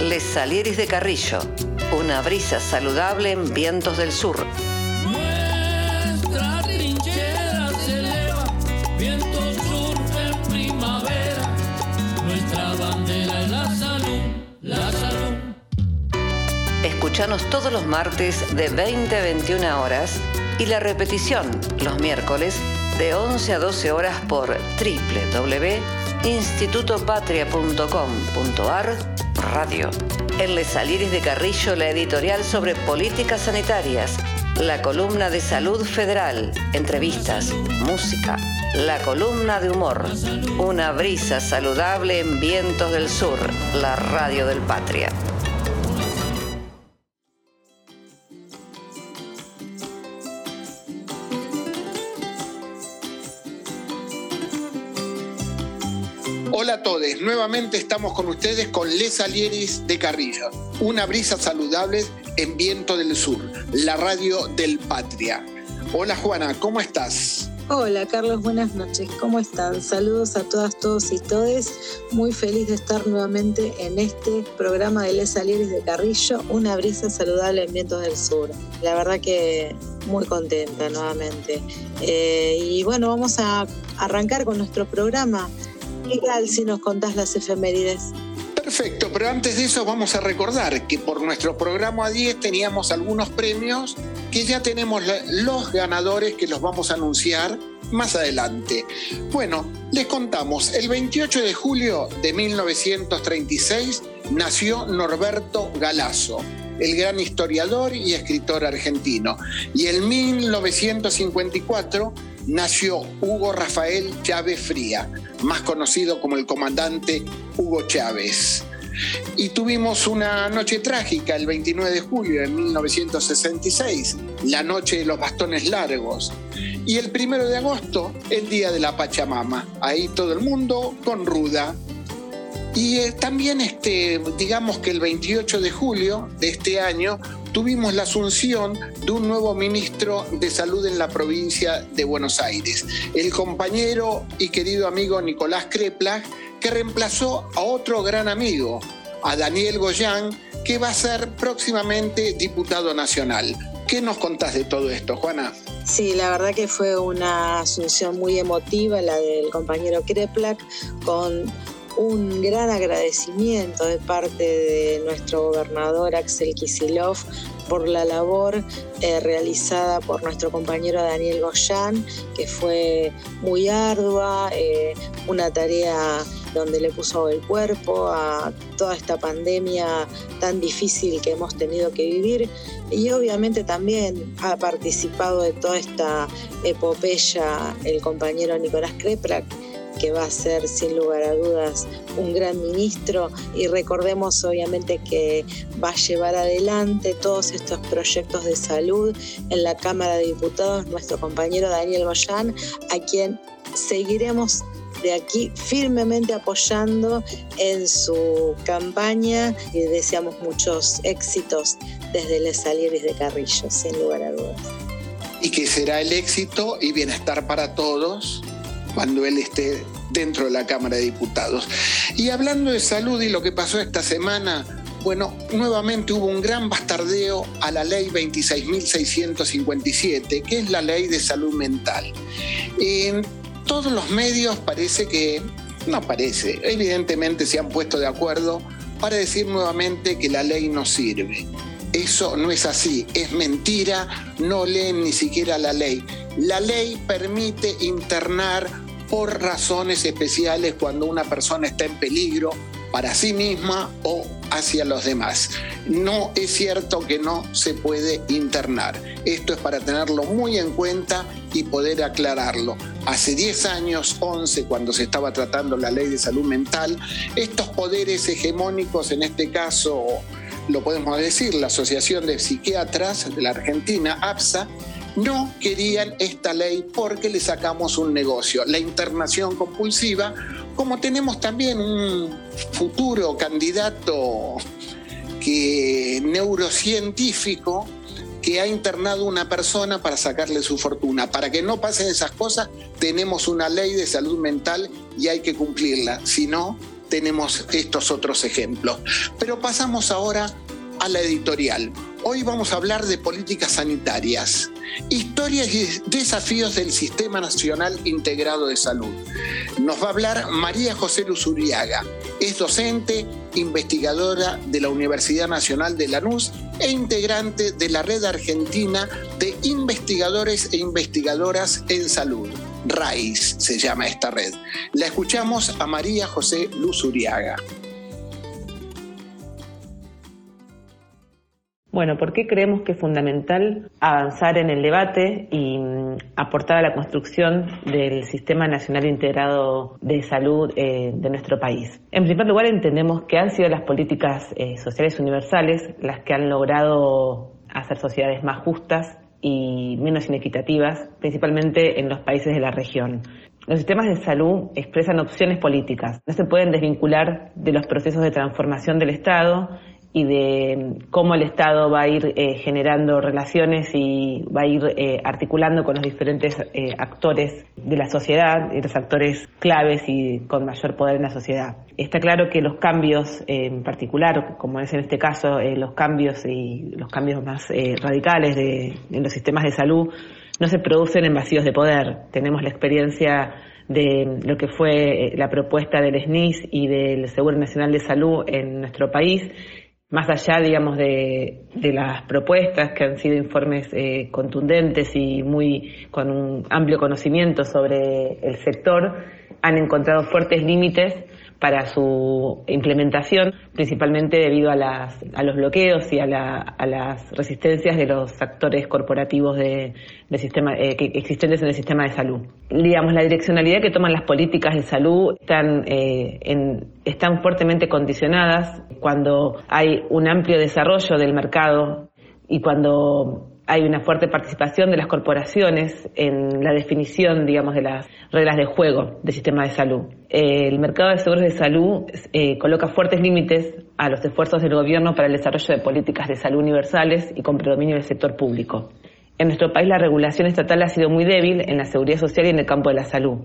Les Salieris de Carrillo, una brisa saludable en vientos del sur. Nuestra trinchera se eleva, viento sur en primavera. Nuestra bandera es la salud, la salud. Escuchanos todos los martes de 20 a 21 horas y la repetición los miércoles de 11 a 12 horas por www.institutopatria.com.ar Radio. En Les Saliris de Carrillo, la editorial sobre políticas sanitarias, la columna de salud federal, entrevistas, música, la columna de humor, una brisa saludable en vientos del sur, la radio del Patria. Nuevamente estamos con ustedes con Les Alieris de Carrillo, una brisa saludable en Viento del Sur, la radio del Patria. Hola Juana, ¿cómo estás? Hola Carlos, buenas noches, ¿cómo están? Saludos a todas, todos y todes. Muy feliz de estar nuevamente en este programa de Les Alieris de Carrillo, una brisa saludable en Vientos del Sur. La verdad que muy contenta nuevamente. Eh, y bueno, vamos a arrancar con nuestro programa. ¿Qué tal si nos contás las efemérides? Perfecto, pero antes de eso vamos a recordar que por nuestro programa 10 teníamos algunos premios que ya tenemos los ganadores que los vamos a anunciar más adelante. Bueno, les contamos, el 28 de julio de 1936 nació Norberto Galazo, el gran historiador y escritor argentino. Y en 1954 nació Hugo Rafael Chávez Fría, más conocido como el comandante Hugo Chávez. Y tuvimos una noche trágica el 29 de julio de 1966, la noche de los bastones largos. Y el 1 de agosto, el día de la Pachamama. Ahí todo el mundo con ruda. Y eh, también este, digamos que el 28 de julio de este año tuvimos la asunción de un nuevo ministro de salud en la provincia de Buenos Aires, el compañero y querido amigo Nicolás Kreplach, que reemplazó a otro gran amigo, a Daniel Goyán, que va a ser próximamente diputado nacional. ¿Qué nos contás de todo esto, Juana? Sí, la verdad que fue una asunción muy emotiva la del compañero Kreplach con un gran agradecimiento de parte de nuestro gobernador Axel Kisilov por la labor eh, realizada por nuestro compañero Daniel Goyán, que fue muy ardua, eh, una tarea donde le puso el cuerpo a toda esta pandemia tan difícil que hemos tenido que vivir. Y obviamente también ha participado de toda esta epopeya el compañero Nicolás Kreprak que va a ser sin lugar a dudas un gran ministro. Y recordemos obviamente que va a llevar adelante todos estos proyectos de salud en la Cámara de Diputados nuestro compañero Daniel Goyán, a quien seguiremos de aquí firmemente apoyando en su campaña. Y deseamos muchos éxitos desde Les Salieres de Carrillo, sin lugar a dudas. Y que será el éxito y bienestar para todos cuando él esté dentro de la Cámara de Diputados. Y hablando de salud y lo que pasó esta semana, bueno, nuevamente hubo un gran bastardeo a la ley 26.657, que es la ley de salud mental. En todos los medios parece que, no parece, evidentemente se han puesto de acuerdo para decir nuevamente que la ley no sirve. Eso no es así, es mentira, no leen ni siquiera la ley. La ley permite internar por razones especiales cuando una persona está en peligro para sí misma o hacia los demás. No es cierto que no se puede internar. Esto es para tenerlo muy en cuenta y poder aclararlo. Hace 10 años, 11, cuando se estaba tratando la ley de salud mental, estos poderes hegemónicos, en este caso lo podemos decir, la Asociación de Psiquiatras de la Argentina, APSA, no querían esta ley porque le sacamos un negocio, la internación compulsiva, como tenemos también un futuro candidato que neurocientífico que ha internado una persona para sacarle su fortuna. Para que no pasen esas cosas, tenemos una ley de salud mental y hay que cumplirla. Si no, tenemos estos otros ejemplos. Pero pasamos ahora la editorial. Hoy vamos a hablar de políticas sanitarias, historias y desafíos del Sistema Nacional Integrado de Salud. Nos va a hablar María José Luzuriaga. Es docente, investigadora de la Universidad Nacional de Lanús e integrante de la Red Argentina de Investigadores e Investigadoras en Salud. RAIS se llama esta red. La escuchamos a María José Luzuriaga. Bueno, ¿por qué creemos que es fundamental avanzar en el debate y mm, aportar a la construcción del Sistema Nacional Integrado de Salud eh, de nuestro país? En primer lugar, entendemos que han sido las políticas eh, sociales universales las que han logrado hacer sociedades más justas y menos inequitativas, principalmente en los países de la región. Los sistemas de salud expresan opciones políticas, no se pueden desvincular de los procesos de transformación del Estado y de cómo el Estado va a ir eh, generando relaciones y va a ir eh, articulando con los diferentes eh, actores de la sociedad los actores claves y con mayor poder en la sociedad. Está claro que los cambios, en particular, como es en este caso, los cambios y los cambios más radicales de, en los sistemas de salud, no se producen en vacíos de poder. Tenemos la experiencia de lo que fue la propuesta del SNIS y del Seguro Nacional de Salud en nuestro país más allá, digamos, de, las propuestas que han sido informes eh, contundentes y muy con un amplio conocimiento sobre el sector, han encontrado fuertes límites para su implementación, principalmente debido a, las, a los bloqueos y a, las resistencias de los actores corporativos de, sistema, eh, existentes en el sistema de salud. Digamos, la direccionalidad que toman las políticas de salud están, eh, están fuertemente condicionadas cuando hay un amplio desarrollo del mercado y cuando hay una fuerte participación de las corporaciones en la definición, digamos, de las reglas de juego del sistema de salud. el mercado de seguros de salud eh, coloca fuertes límites a los esfuerzos del gobierno para el desarrollo de políticas de salud universales y con predominio del sector público. En nuestro país la regulación estatal ha sido muy débil en la seguridad social y en el campo de la salud.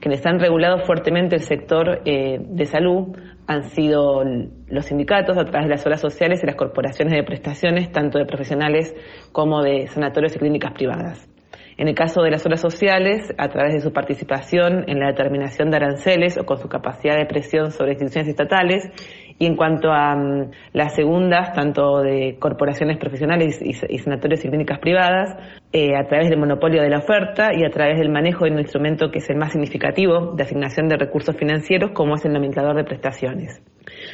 Quienes han regulado fuertemente el sector eh, de salud han sido los sindicatos a través de las obras sociales y las corporaciones de prestaciones, tanto de profesionales como de sanatorios y clínicas privadas. En el caso de las obras sociales, a través de su participación en la determinación de aranceles o con su capacidad de presión sobre instituciones estatales, y en cuanto a mm, las segundas, tanto de corporaciones profesionales y, sanatorios y clínicas privadas, eh, a través del monopolio de la oferta y a través del manejo de un instrumento que es el más significativo de asignación de recursos financieros, como es el nomenclador de prestaciones.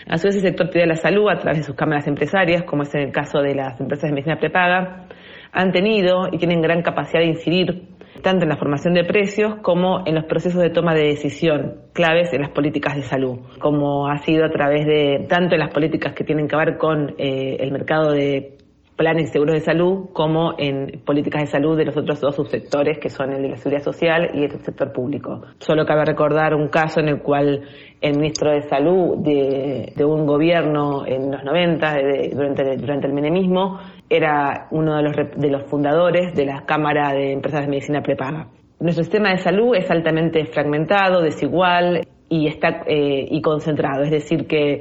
A su vez, el sector de la salud, a través de sus cámaras empresarias, como es en el caso de las empresas de medicina prepaga, han tenido y tienen gran capacidad de incidir tanto en la formación de precios como en los procesos de toma de decisión claves en las políticas de salud, como ha sido a través de tanto en las políticas que tienen que ver con eh, el mercado de planes seguros de salud como en políticas de salud de los otros dos subsectores que son el de la seguridad social y el sector público. Solo cabe recordar un caso en el cual el ministro de Salud de, un gobierno en los 90, durante, durante el menemismo, era uno de los, de los fundadores de la Cámara de Empresas de Medicina Prepaga. Nuestro sistema de salud es altamente fragmentado, desigual y está eh, y concentrado, es decir que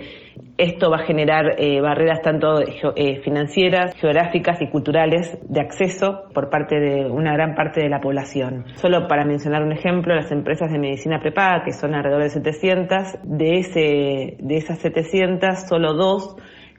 esto va a generar eh, barreras tanto eh, financieras, geográficas y culturales de acceso por parte de una gran parte de la población. Solo para mencionar un ejemplo, las empresas de medicina prepaga, que son alrededor de 700, de, ese, de esas 700, solo dos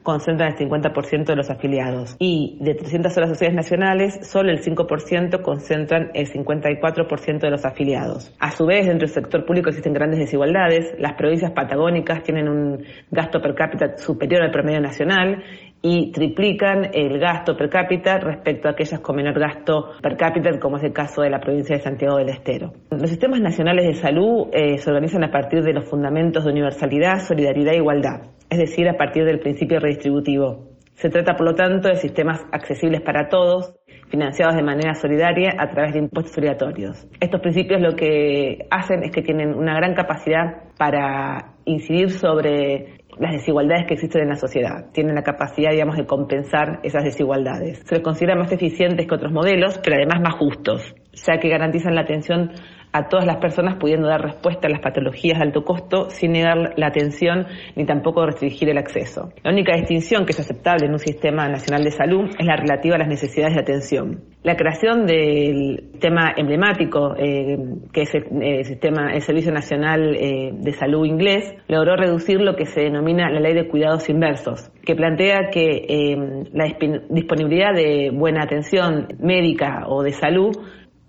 concentran el 50% de los afiliados y de 300 horas sociales nacionales, solo el 5% concentran el 54% de los afiliados. A su vez, dentro del sector público existen grandes desigualdades. Las provincias patagónicas tienen un gasto per cápita superior al promedio nacional y triplican el gasto per cápita respecto a aquellas con menor gasto per cápita, como es el caso de la provincia de Santiago del Estero. Los sistemas nacionales de salud eh, se organizan a partir de los fundamentos de universalidad, solidaridad e igualdad es decir, a partir del principio redistributivo. Se trata, por lo tanto, de sistemas accesibles para todos, financiados de manera solidaria a través de impuestos obligatorios. Estos principios lo que hacen es que tienen una gran capacidad para incidir sobre las desigualdades que existen en la sociedad. Tienen la capacidad, digamos, de compensar esas desigualdades. Se los considera más eficientes que otros modelos, pero además más justos, ya que garantizan la atención a todas las personas pudiendo dar respuesta a las patologías de alto costo sin negar la atención ni tampoco restringir el acceso. La única distinción que es aceptable en un sistema nacional de salud es la relativa a las necesidades de atención. La creación del tema emblemático, eh, que es el, sistema, el Servicio Nacional eh, de Salud inglés, logró reducir lo que se denomina la ley de cuidados inversos, que plantea que eh, la disponibilidad de buena atención médica o de salud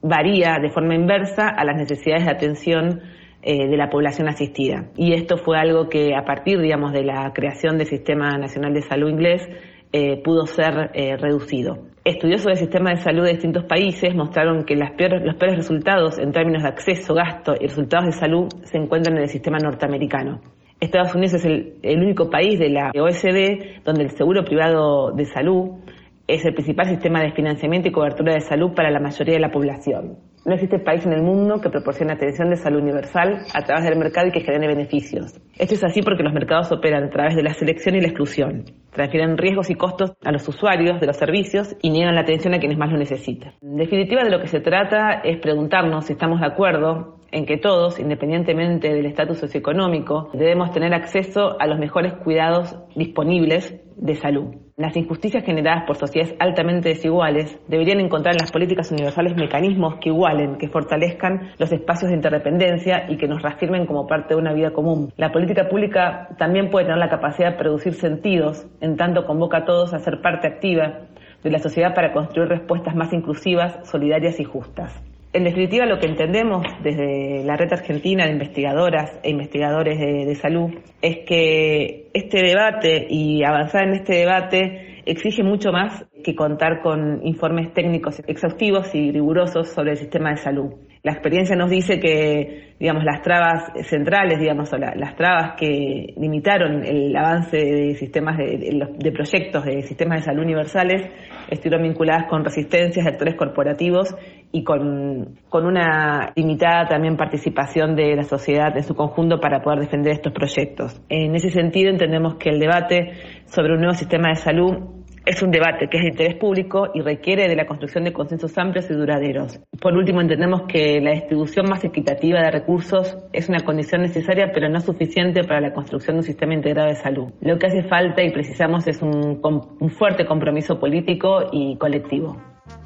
varía de forma inversa a las necesidades de atención eh, de la población asistida. Y esto fue algo que a partir, digamos, de la creación del Sistema Nacional de Salud inglés eh, pudo ser eh, reducido. Estudiosos del sistema de salud de distintos países mostraron que los peores resultados en términos de acceso, gasto y resultados de salud se encuentran en el sistema norteamericano. Estados Unidos es el, el único país de la OSD donde el seguro privado de salud es el principal sistema de financiamiento y cobertura de salud para la mayoría de la población. No existe país en el mundo que proporcione atención de salud universal a través del mercado y que genere beneficios. Esto es así porque los mercados operan a través de la selección y la exclusión, transfieren riesgos y costos a los usuarios de los servicios y niegan la atención a quienes más lo necesitan. En definitiva, de lo que se trata es preguntarnos si estamos de acuerdo en que todos, independientemente del estatus socioeconómico, debemos tener acceso a los mejores cuidados disponibles de salud. Las injusticias generadas por sociedades altamente desiguales deberían encontrar en las políticas universales mecanismos que igualen, que fortalezcan los espacios de interdependencia y que nos reafirmen como parte de una vida común. La política pública también puede tener la capacidad de producir sentidos, en tanto convoca a todos a ser parte activa de la sociedad para construir respuestas más inclusivas, solidarias y justas. En definitiva, lo que entendemos desde la red argentina de investigadoras e investigadores de, salud es que este debate y avanzar en este debate exige mucho más que contar con informes técnicos exhaustivos y rigurosos sobre el sistema de salud. La experiencia nos dice que, digamos, las trabas centrales, digamos, las trabas que limitaron el avance de sistemas de, proyectos de sistemas de salud universales estuvieron vinculadas con resistencias de actores corporativos y con una limitada también participación de la sociedad en su conjunto para poder defender estos proyectos. En ese sentido entendemos que el debate sobre un nuevo sistema de salud es un debate que es de interés público y requiere de la construcción de consensos amplios y duraderos. Por último, entendemos que la distribución más equitativa de recursos es una condición necesaria, pero no suficiente para la construcción de un sistema integrado de salud. Lo que hace falta y precisamos es un, un fuerte compromiso político y colectivo.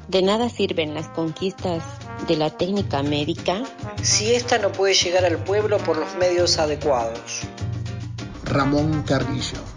De nada sirven las conquistas de la técnica médica si ésta no puede llegar al pueblo por los medios adecuados. Ramón Carrillo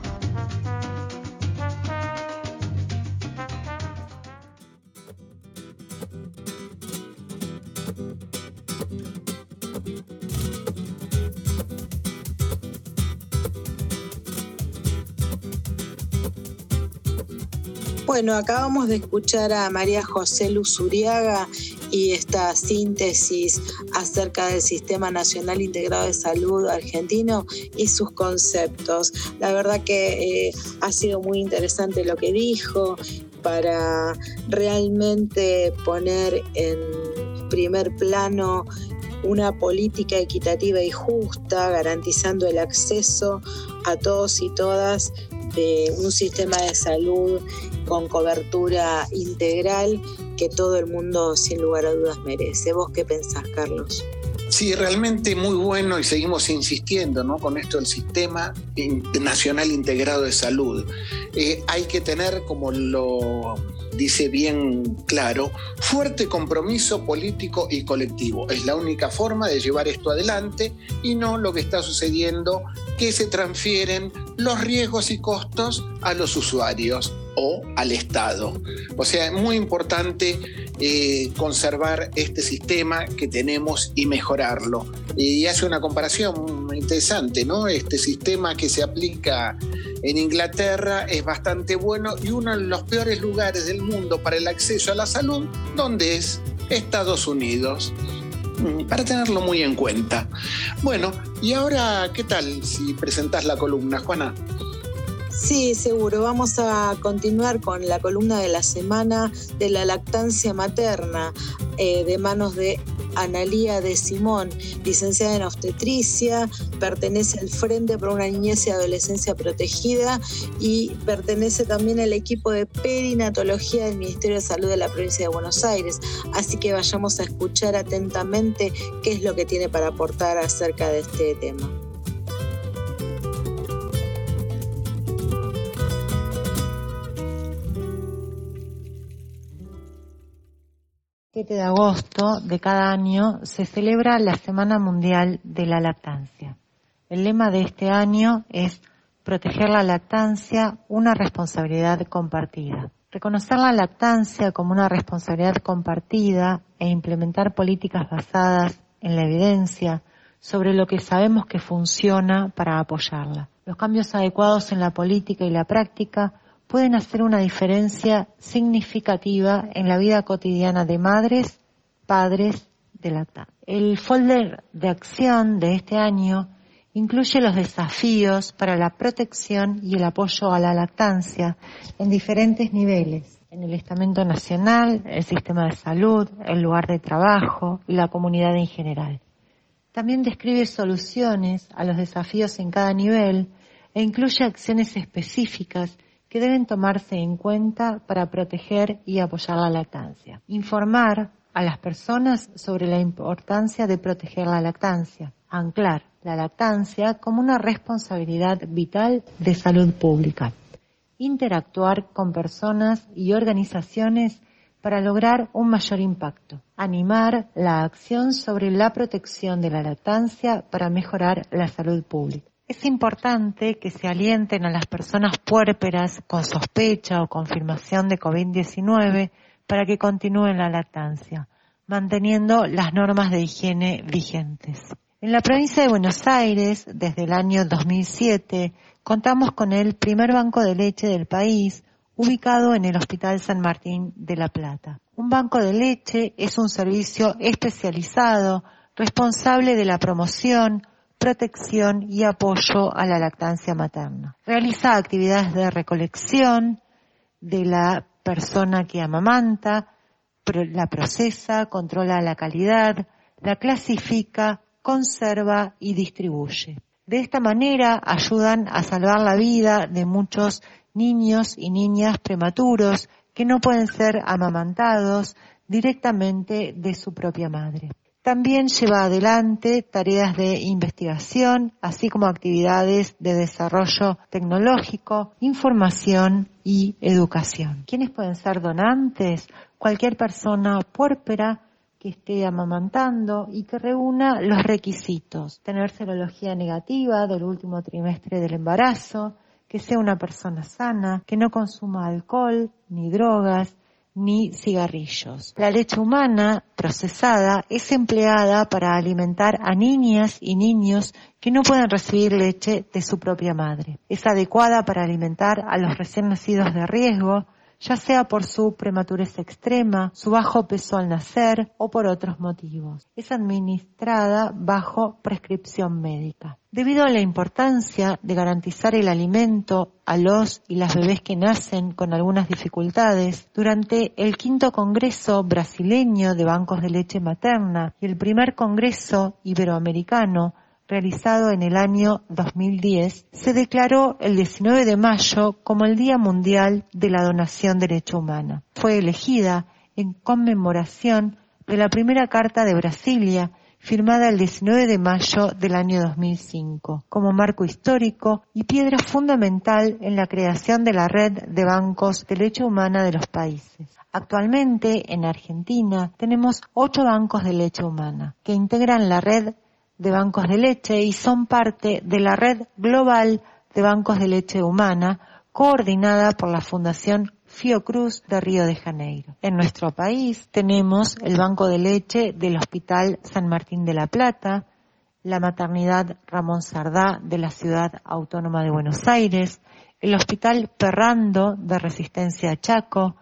Bueno, acabamos de escuchar a María José Luzuriaga y esta síntesis acerca del Sistema Nacional Integrado de Salud argentino y sus conceptos. La verdad que eh, ha sido muy interesante lo que dijo para realmente poner en primer plano una política equitativa y justa, garantizando el acceso a todos y todas de un sistema de salud con cobertura integral que todo el mundo sin lugar a dudas merece. ¿Vos qué pensás, Carlos? Sí, realmente muy bueno y seguimos insistiendo ¿no? con esto del Sistema Nacional Integrado de Salud. Eh, hay que tener, como lo dice bien claro, fuerte compromiso político y colectivo. Es la única forma de llevar esto adelante y no lo que está sucediendo, que se transfieren los riesgos y costos a los usuarios o al Estado. O sea, es muy importante eh, conservar este sistema que tenemos y mejorarlo. Y hace una comparación interesante, ¿no? Este sistema que se aplica en Inglaterra es bastante bueno y uno de los peores lugares del mundo para el acceso a la salud, donde es Estados Unidos mm, para tenerlo muy en cuenta. Bueno, y ahora, ¿qué tal si presentás la columna, Juana? Sí, seguro. Vamos a continuar con la columna de la semana de la lactancia materna eh, de manos de Analía de Simón, licenciada en obstetricia, pertenece al Frente por una Niñez y Adolescencia Protegida y pertenece también al equipo de perinatología del Ministerio de Salud de la provincia de Buenos Aires. Así que vayamos a escuchar atentamente qué es lo que tiene para aportar acerca de este tema. 7 de agosto de cada año se celebra la Semana Mundial de la Lactancia. El lema de este año es Proteger la lactancia, una responsabilidad compartida. Reconocer la lactancia como una responsabilidad compartida e implementar políticas basadas en la evidencia sobre lo que sabemos que funciona para apoyarla. Los cambios adecuados en la política y la práctica pueden hacer una diferencia significativa en la vida cotidiana de madres, padres de lactancia. El folder de acción de este año incluye los desafíos para la protección y el apoyo a la lactancia en diferentes niveles, en el estamento nacional, el sistema de salud, el lugar de trabajo y la comunidad en general. También describe soluciones a los desafíos en cada nivel e incluye acciones específicas que deben tomarse en cuenta para proteger y apoyar la lactancia. Informar a las personas sobre la importancia de proteger la lactancia. Anclar la lactancia como una responsabilidad vital de salud pública. Interactuar con personas y organizaciones para lograr un mayor impacto. Animar la acción sobre la protección de la lactancia para mejorar la salud pública. Es importante que se alienten a las personas puérperas con sospecha o confirmación de COVID-19 para que continúen la lactancia, manteniendo las normas de higiene vigentes. En la provincia de Buenos Aires, desde el año 2007, contamos con el primer banco de leche del país, ubicado en el Hospital San Martín de La Plata. Un banco de leche es un servicio especializado responsable de la promoción, protección y apoyo a la lactancia materna. Realiza actividades de recolección de la persona que amamanta, la procesa, controla la calidad, la clasifica, conserva y distribuye. De esta manera ayudan a salvar la vida de muchos niños y niñas prematuros que no pueden ser amamantados directamente de su propia madre. También lleva adelante tareas de investigación, así como actividades de desarrollo tecnológico, información y educación. ¿Quiénes pueden ser donantes? Cualquier persona puérpera que esté amamantando y que reúna los requisitos. Tener serología negativa del último trimestre del embarazo, que sea una persona sana, que no consuma alcohol ni drogas, ni cigarrillos. La leche humana procesada es empleada para alimentar a niñas y niños que no pueden recibir leche de su propia madre. Es adecuada para alimentar a los recién nacidos de riesgo, ya sea por su prematurez extrema, su bajo peso al nacer o por otros motivos. Es administrada bajo prescripción médica. Debido a la importancia de garantizar el alimento a los y las bebés que nacen con algunas dificultades, durante el quinto Congreso brasileño de bancos de leche materna y el primer Congreso iberoamericano realizado en el año 2010, se declaró el 19 de mayo como el Día Mundial de la Donación de Leche Humana. Fue elegida en conmemoración de la primera Carta de Brasilia, firmada el 19 de mayo del año 2005, como marco histórico y piedra fundamental en la creación de la red de bancos de leche humana de los países. Actualmente, en Argentina, tenemos ocho bancos de leche humana, que integran la red de bancos de leche y son parte de la red global de bancos de leche humana coordinada por la Fundación Fiocruz de Río de Janeiro. En nuestro país tenemos el Banco de Leche del Hospital San Martín de la Plata, la Maternidad Ramón Sardá de la Ciudad Autónoma de Buenos Aires, el Hospital Perrando de Resistencia Chaco,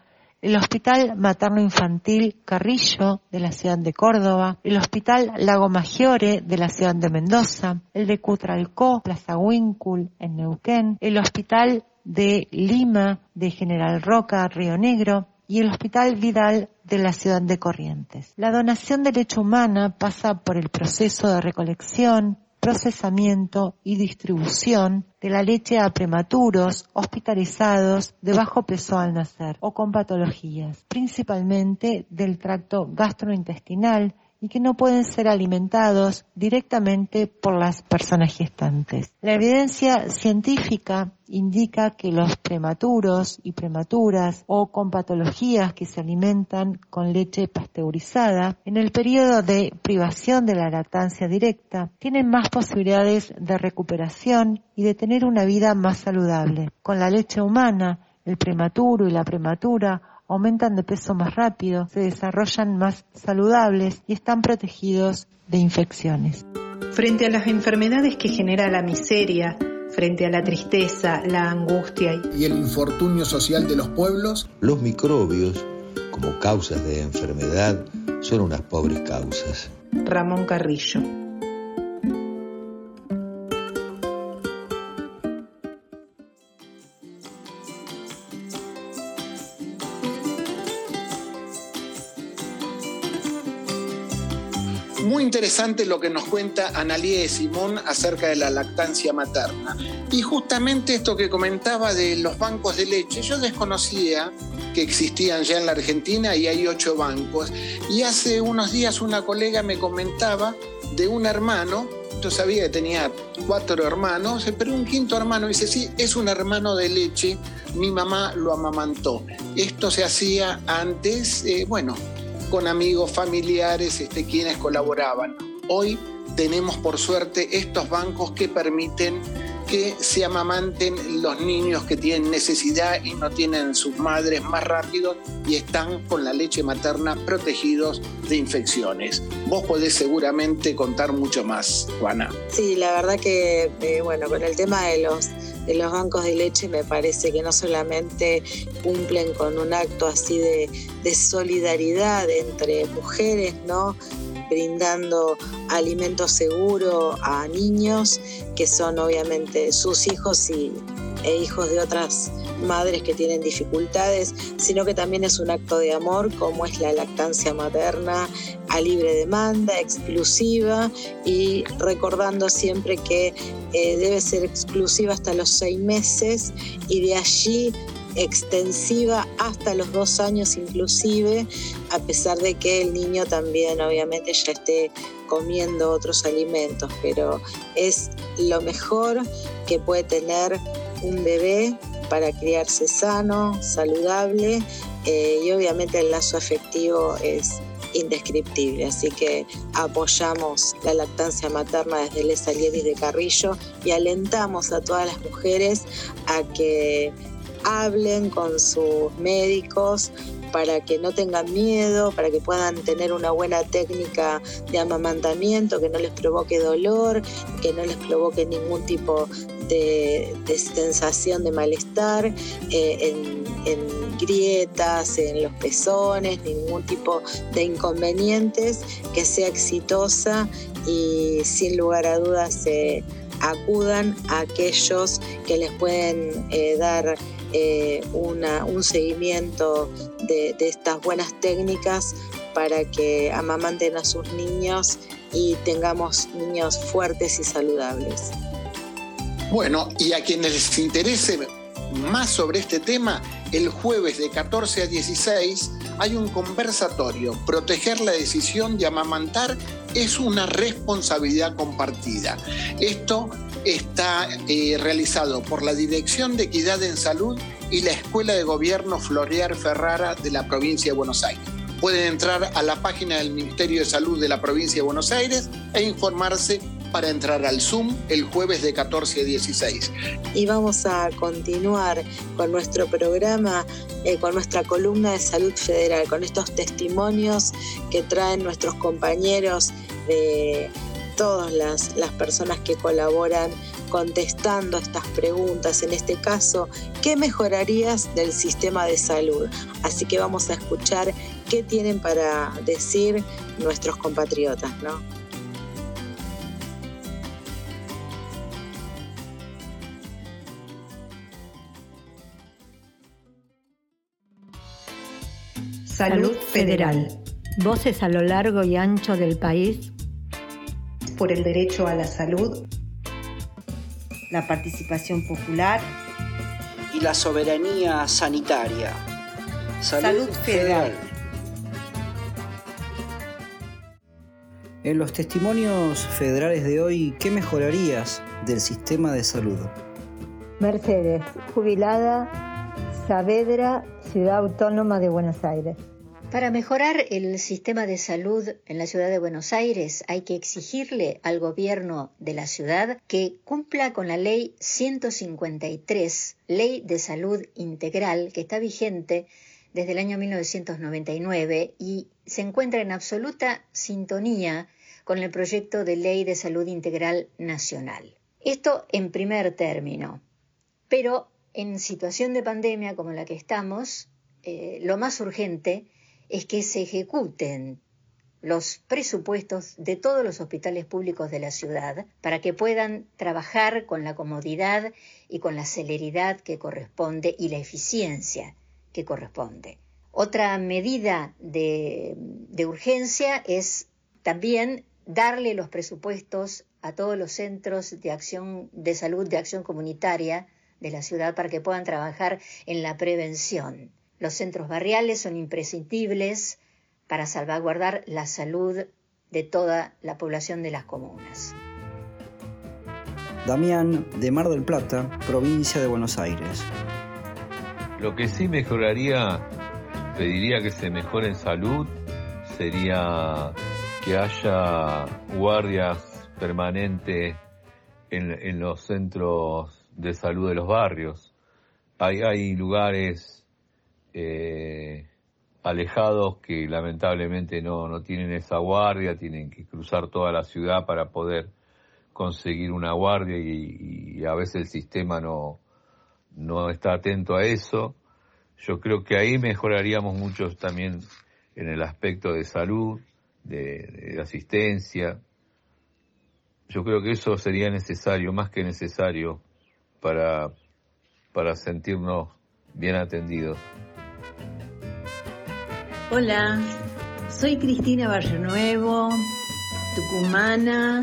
el Hospital Materno Infantil Carrillo de la ciudad de Córdoba, el Hospital Lago Maggiore de la ciudad de Mendoza, el de Cutralcó, Plaza Huíncul en Neuquén, el Hospital de Lima de General Roca, Río Negro, y el Hospital Vidal de la ciudad de Corrientes. La donación de leche humana pasa por el proceso de recolección, procesamiento y distribución de la leche a prematuros hospitalizados de bajo peso al nacer o con patologías, principalmente del tracto gastrointestinal y que no pueden ser alimentados directamente por las personas gestantes. La evidencia científica indica que los prematuros y prematuras o con patologías que se alimentan con leche pasteurizada en el periodo de privación de la lactancia directa tienen más posibilidades de recuperación y de tener una vida más saludable. Con la leche humana, el prematuro y la prematura aumentan de peso más rápido, se desarrollan más saludables y están protegidos de infecciones. Frente a las enfermedades que genera la miseria, frente a la tristeza, la angustia y el infortunio social de los pueblos, los microbios, como causas de enfermedad, son unas pobres causas. Ramón Carrillo. Interesante lo que nos cuenta Analía de Simón acerca de la lactancia materna. Y justamente esto que comentaba de los bancos de leche, yo desconocía que existían ya en la Argentina y hay ocho bancos. Y hace unos días una colega me comentaba de un hermano, yo sabía que tenía cuatro hermanos, pero un quinto hermano dice, sí, es un hermano de leche, mi mamá lo amamantó. Esto se hacía antes, eh, bueno, con amigos, familiares, este, quienes colaboraban. Hoy tenemos por suerte estos bancos que permiten que se amamanten los niños que tienen necesidad y no tienen sus madres más rápido y están con la leche materna protegidos de infecciones. Vos podés seguramente contar mucho más, Juana. Sí, la verdad que, eh, bueno, con el tema de los de los bancos de leche me parece que no solamente cumplen con un acto así de, solidaridad entre mujeres, ¿no? Brindando alimento seguro a niños que son obviamente sus hijos y, e hijos de otras madres que tienen dificultades, sino que también es un acto de amor como es la lactancia materna a libre demanda, exclusiva y recordando siempre que eh, debe ser exclusiva hasta los seis meses y de allí extensiva hasta los dos años inclusive, a pesar de que el niño también obviamente ya esté comiendo otros alimentos, pero es lo mejor que puede tener un bebé para criarse sano, saludable eh, y obviamente el lazo afectivo es indescriptible. Así que apoyamos la lactancia materna desde Les Alieris de Carrillo y alentamos a todas las mujeres a que hablen con sus médicos para que no tengan miedo, para que puedan tener una buena técnica de amamantamiento, que no les provoque dolor, que no les provoque ningún tipo de, sensación de malestar eh, en, grietas, en los pezones, ningún tipo de inconvenientes, que sea exitosa y sin lugar a dudas se acudan a aquellos que les pueden eh, dar eh, un seguimiento de, estas buenas técnicas para que amamanten a sus niños y tengamos niños fuertes y saludables. Bueno, y a quienes les interese más sobre este tema, el jueves de 14 a 16 hay un conversatorio. Proteger la decisión de amamantar es una responsabilidad compartida. Esto está eh, realizado por la Dirección de Equidad en Salud y la Escuela de Gobierno Florear Ferrara de la provincia de Buenos Aires. Pueden entrar a la página del Ministerio de Salud de la provincia de Buenos Aires e informarse para entrar al Zoom el jueves de 14 a 16. Y vamos a continuar con nuestro programa, eh, con nuestra columna de salud federal, con estos testimonios que traen nuestros compañeros de todas las, las personas que colaboran contestando estas preguntas, en este caso, ¿qué mejorarías del sistema de salud? Así que vamos a escuchar qué tienen para decir nuestros compatriotas, ¿no? Salud Federal. Voces a lo largo y ancho del país. Por el derecho a la salud. La participación popular. Y la soberanía sanitaria. Salud, Federal. En los testimonios federales de hoy, ¿qué mejorarías del sistema de salud? Mercedes, jubilada, Saavedra, Ciudad Autónoma de Buenos Aires. Para mejorar el sistema de salud en la ciudad de Buenos Aires hay que exigirle al gobierno de la ciudad que cumpla con la ley 153, Ley de Salud Integral, que está vigente desde el año 1999 y se encuentra en absoluta sintonía con el proyecto de Ley de Salud Integral Nacional. Esto en primer término. Pero en situación de pandemia como la que estamos, eh, lo más urgente es que se ejecuten los presupuestos de todos los hospitales públicos de la ciudad para que puedan trabajar con la comodidad y con la celeridad que corresponde y la eficiencia que corresponde. Otra medida de, urgencia es también darle los presupuestos a todos los centros de acción de salud de acción comunitaria de la ciudad para que puedan trabajar en la prevención. Los centros barriales son imprescindibles para salvaguardar la salud de toda la población de las comunas. Damián, de Mar del Plata, provincia de Buenos Aires. Lo que sí mejoraría, pediría que se mejore en salud, sería que haya guardias permanentes en, en los centros de salud de los barrios. Hay, hay lugares eh, alejados que lamentablemente no, no tienen esa guardia, tienen que cruzar toda la ciudad para poder conseguir una guardia y, a veces el sistema no, no está atento a eso. Yo creo que ahí mejoraríamos mucho también en el aspecto de salud, de, de asistencia. Yo creo que eso sería necesario, más que necesario, para, para sentirnos bien atendidos. Hola, soy Cristina Barrenuevo, tucumana,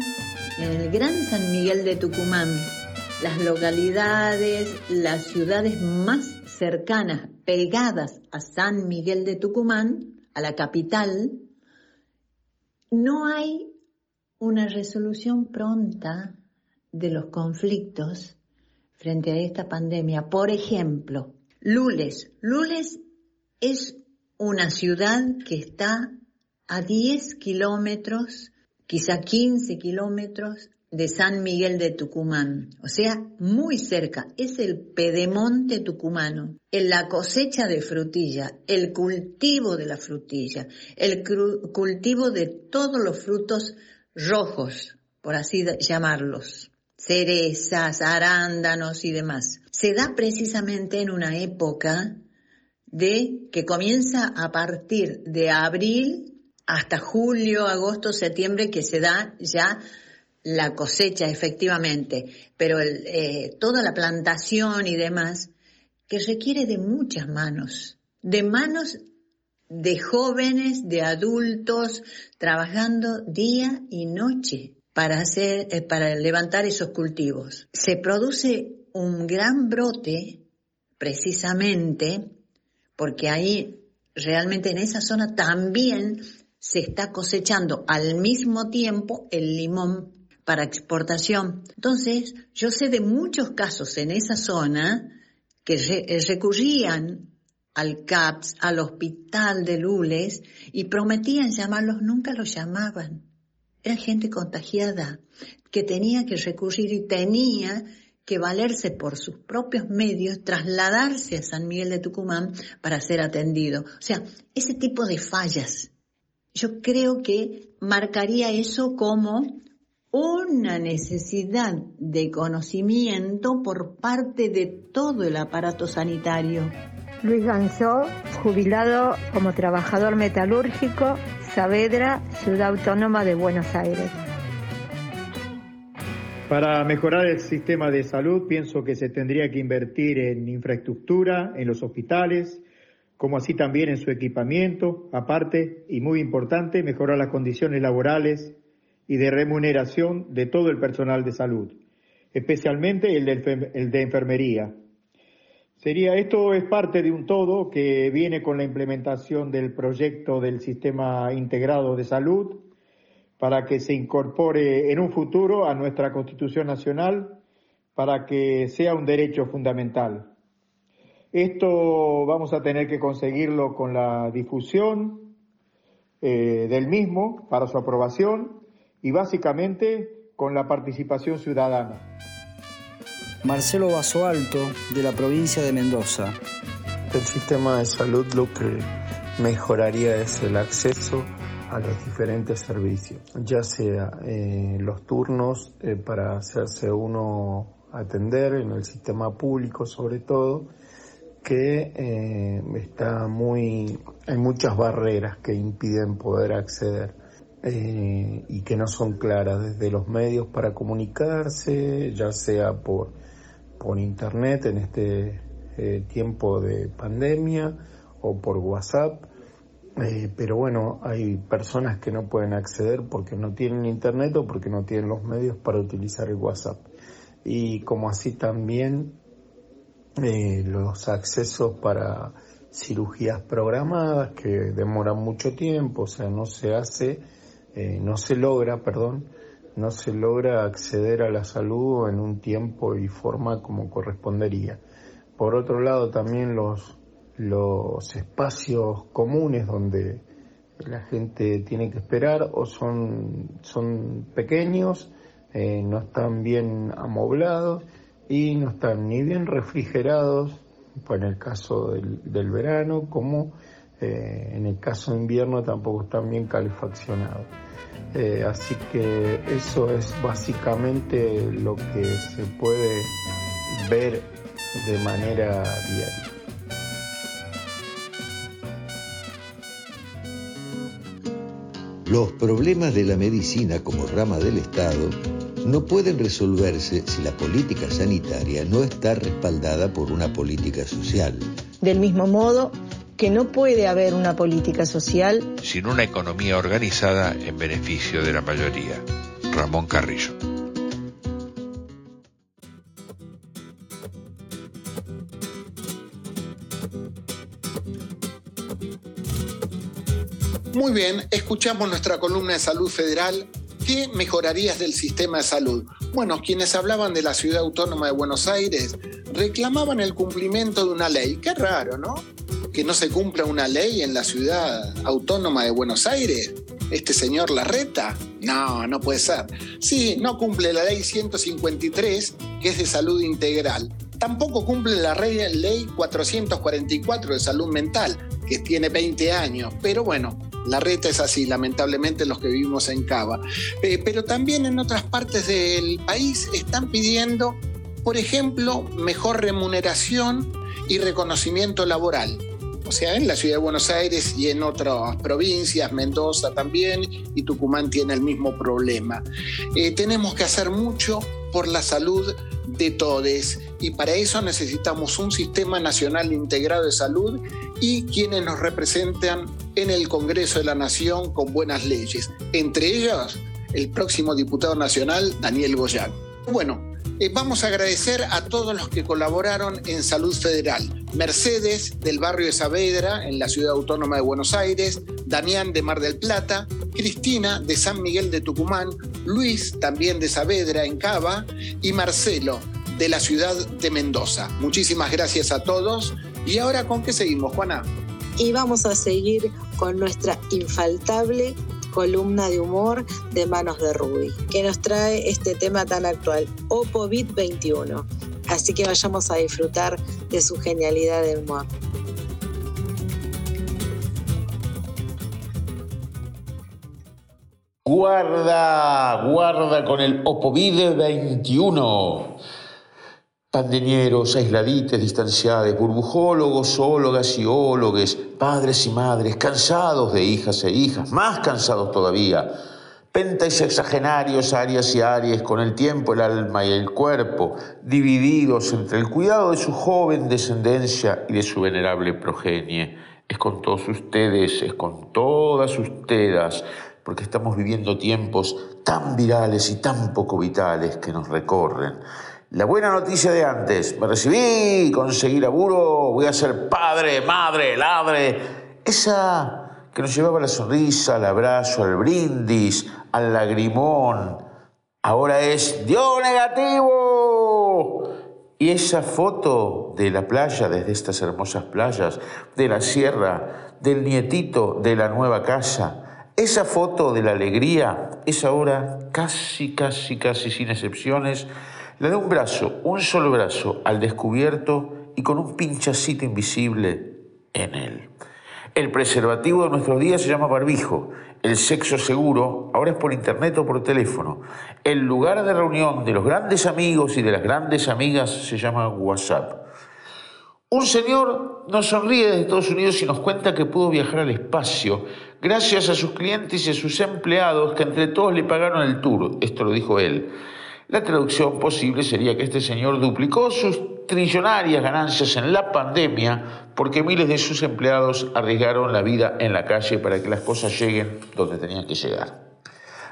en el Gran San Miguel de Tucumán. Las localidades, las ciudades más cercanas, pegadas a San Miguel de Tucumán, a la capital, no hay una resolución pronta de los conflictos frente a esta pandemia. Por ejemplo, Lules. Lules es una ciudad que está a 10 kilómetros, quizá 15 kilómetros de San Miguel de Tucumán, o sea, muy cerca, es el pedemonte tucumano, en la cosecha de frutilla, el cultivo de la frutilla, el cultivo de todos los frutos rojos, por así llamarlos, cerezas, arándanos y demás. Se da precisamente en una época de que comienza a partir de abril hasta julio, agosto, septiembre, que se da ya la cosecha efectivamente, pero el, eh, toda la plantación y demás, que requiere de muchas manos, de manos de jóvenes, de adultos, trabajando día y noche para hacer, eh, para levantar esos cultivos. Se produce un gran brote, precisamente, porque ahí realmente en esa zona también se está cosechando al mismo tiempo el limón para exportación. Entonces, yo sé de muchos casos en esa zona que eh, recurrían al CAPS, al hospital de Lules, y prometían llamarlos, nunca los llamaban. Era gente contagiada, que tenía que recurrir y tenía que valerse por sus propios medios, trasladarse a San Miguel de Tucumán para ser atendido. O sea, ese tipo de fallas, yo creo que marcaría eso como una necesidad de conocimiento por parte de todo el aparato sanitario. Luis Ganzó, jubilado como trabajador metalúrgico, Saavedra, Ciudad Autónoma de Buenos Aires. Para mejorar el sistema de salud pienso que se tendría que invertir en infraestructura, en los hospitales, como así también en su equipamiento, aparte y muy importante, mejorar las condiciones laborales y de remuneración de todo el personal de salud, especialmente el de, enfermería. Sería, esto es parte de un todo que viene con la implementación del proyecto del Sistema Integrado de Salud para que se incorpore en un futuro a nuestra Constitución Nacional para que sea un derecho fundamental. Esto vamos a tener que conseguirlo con la difusión eh, del mismo para su aprobación y básicamente con la participación ciudadana. Marcelo Vaso Alto, de la provincia de Mendoza. El sistema de salud lo que mejoraría es el acceso a los diferentes servicios, ya sea eh, los turnos eh, para hacerse uno atender en el sistema público sobre todo, que eh, está muy, hay muchas barreras que impiden poder acceder y que no son claras desde los medios para comunicarse, ya sea por, por internet en este tiempo de pandemia o por WhatsApp. Pero bueno, hay personas que no pueden acceder porque no tienen internet o porque no tienen los medios para utilizar el WhatsApp y como así también eh, los accesos para cirugías programadas que demoran mucho tiempo, o sea, no se hace, eh, no se logra, perdón, no se logra acceder a la salud en un tiempo y forma como correspondería. Por otro lado, también los, los espacios comunes donde la gente tiene que esperar o son, son pequeños, eh, no están bien amoblados y no están ni bien refrigerados, pues en el caso del, verano, como eh, en el caso de invierno tampoco están bien calefaccionados. Eh, así que eso es básicamente lo que se puede ver de manera diaria. Los problemas de la medicina como rama del Estado no pueden resolverse si la política sanitaria no está respaldada por una política social. Del mismo modo que no puede haber una política social sin una economía organizada en beneficio de la mayoría. Ramón Carrillo. Muy bien, escuchamos nuestra columna de salud federal ¿Qué mejorarías del sistema de salud? Bueno, quienes hablaban de la ciudad autónoma de Buenos Aires reclamaban el cumplimiento de una ley. Qué raro, ¿no? Que no se cumpla una ley en la ciudad autónoma de Buenos Aires. ¿Este señor Larreta? No, no puede ser. Sí, no cumple la ley 153, que es de salud integral. Tampoco cumple la ley 444 de salud mental, que tiene 20 años. Pero bueno, la reta es así, lamentablemente los que vivimos en Cava. Eh, pero también en otras partes del país están pidiendo, por ejemplo, mejor remuneración y reconocimiento laboral. O sea, en la ciudad de Buenos Aires y en otras provincias, Mendoza también, y Tucumán tiene el mismo problema. Eh, tenemos que hacer mucho por la salud de todos y para eso necesitamos un sistema nacional integrado de salud y quienes nos representan en el Congreso de la Nación con buenas leyes, entre ellos el próximo diputado nacional Daniel Goyán. Bueno, eh, vamos a agradecer a todos los que colaboraron en Salud Federal. Mercedes, del barrio de Saavedra, en la ciudad autónoma de Buenos Aires, Damián de Mar del Plata, Cristina de San Miguel de Tucumán, Luis también de Saavedra, en Cava, y Marcelo de la ciudad de Mendoza. Muchísimas gracias a todos. ¿Y ahora con qué seguimos, Juana? Y vamos a seguir con nuestra infaltable columna de humor de Manos de Rudy, que nos trae este tema tan actual, Opovit 21. Así que vayamos a disfrutar de su genialidad de humor. Guarda, guarda con el Opovide 21 Pandeñeros, aisladites, distanciados, burbujólogos, zoólogas y ólogues, padres y madres, cansados de hijas e hijas, más cansados todavía, penta y sexagenarios, arias y aries, con el tiempo, el alma y el cuerpo, divididos entre el cuidado de su joven descendencia y de su venerable progenie, es con todos ustedes, es con todas ustedes, porque estamos viviendo tiempos tan virales y tan poco vitales que nos recorren. La buena noticia de antes, me recibí, conseguí laburo, voy a ser padre, madre, ladre. Esa que nos llevaba la sonrisa, al abrazo, al brindis, al lagrimón, ahora es dio negativo. Y esa foto de la playa, desde estas hermosas playas, de la sierra, del nietito de la nueva casa, esa foto de la alegría es ahora casi, casi, casi sin excepciones, la de un brazo, un solo brazo al descubierto y con un pinchacito invisible en él. El preservativo de nuestros días se llama barbijo el sexo seguro ahora es por internet o por teléfono. El lugar de reunión de los grandes amigos y de las grandes amigas se llama WhatsApp. Un señor nos sonríe desde Estados Unidos y nos cuenta que pudo viajar al espacio gracias a sus clientes y a sus empleados que entre todos le pagaron el tour. Esto lo dijo él. La traducción posible sería que este señor duplicó sus trillonarias ganancias en la pandemia porque miles de sus empleados arriesgaron la vida en la calle para que las cosas lleguen donde tenían que llegar.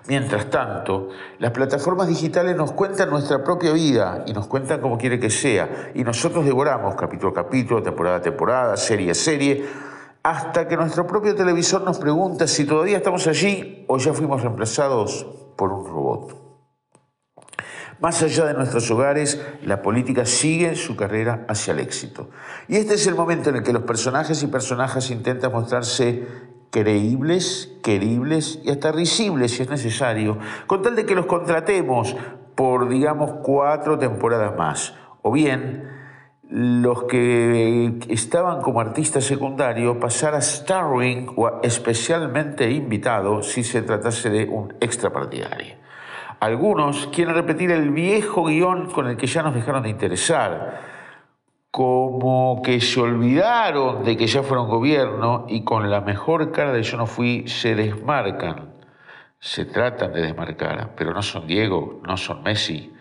Mientras tanto, las plataformas digitales nos cuentan nuestra propia vida y nos cuentan como quiere que sea. Y nosotros devoramos capítulo a capítulo, temporada a temporada, serie a serie, hasta que nuestro propio televisor nos pregunta si todavía estamos allí o ya fuimos reemplazados por un robot. Más allá de nuestros hogares, la política sigue su carrera hacia el éxito. Y este es el momento en el que los personajes y personajes intentan mostrarse creíbles, queribles y hasta risibles si es necesario, con tal de que los contratemos por, digamos, cuatro temporadas más. O bien, los que estaban como artista secundario pasar a starring o especialmente invitado si se tratase de un extrapartidario. Algunos quieren repetir el viejo guion con el que ya nos dejaron de interesar, como que se olvidaron de que ya fueron gobierno y con la mejor cara de yo no fui se desmarcan. Se tratan de desmarcar, pero no son Diego, no son Messi.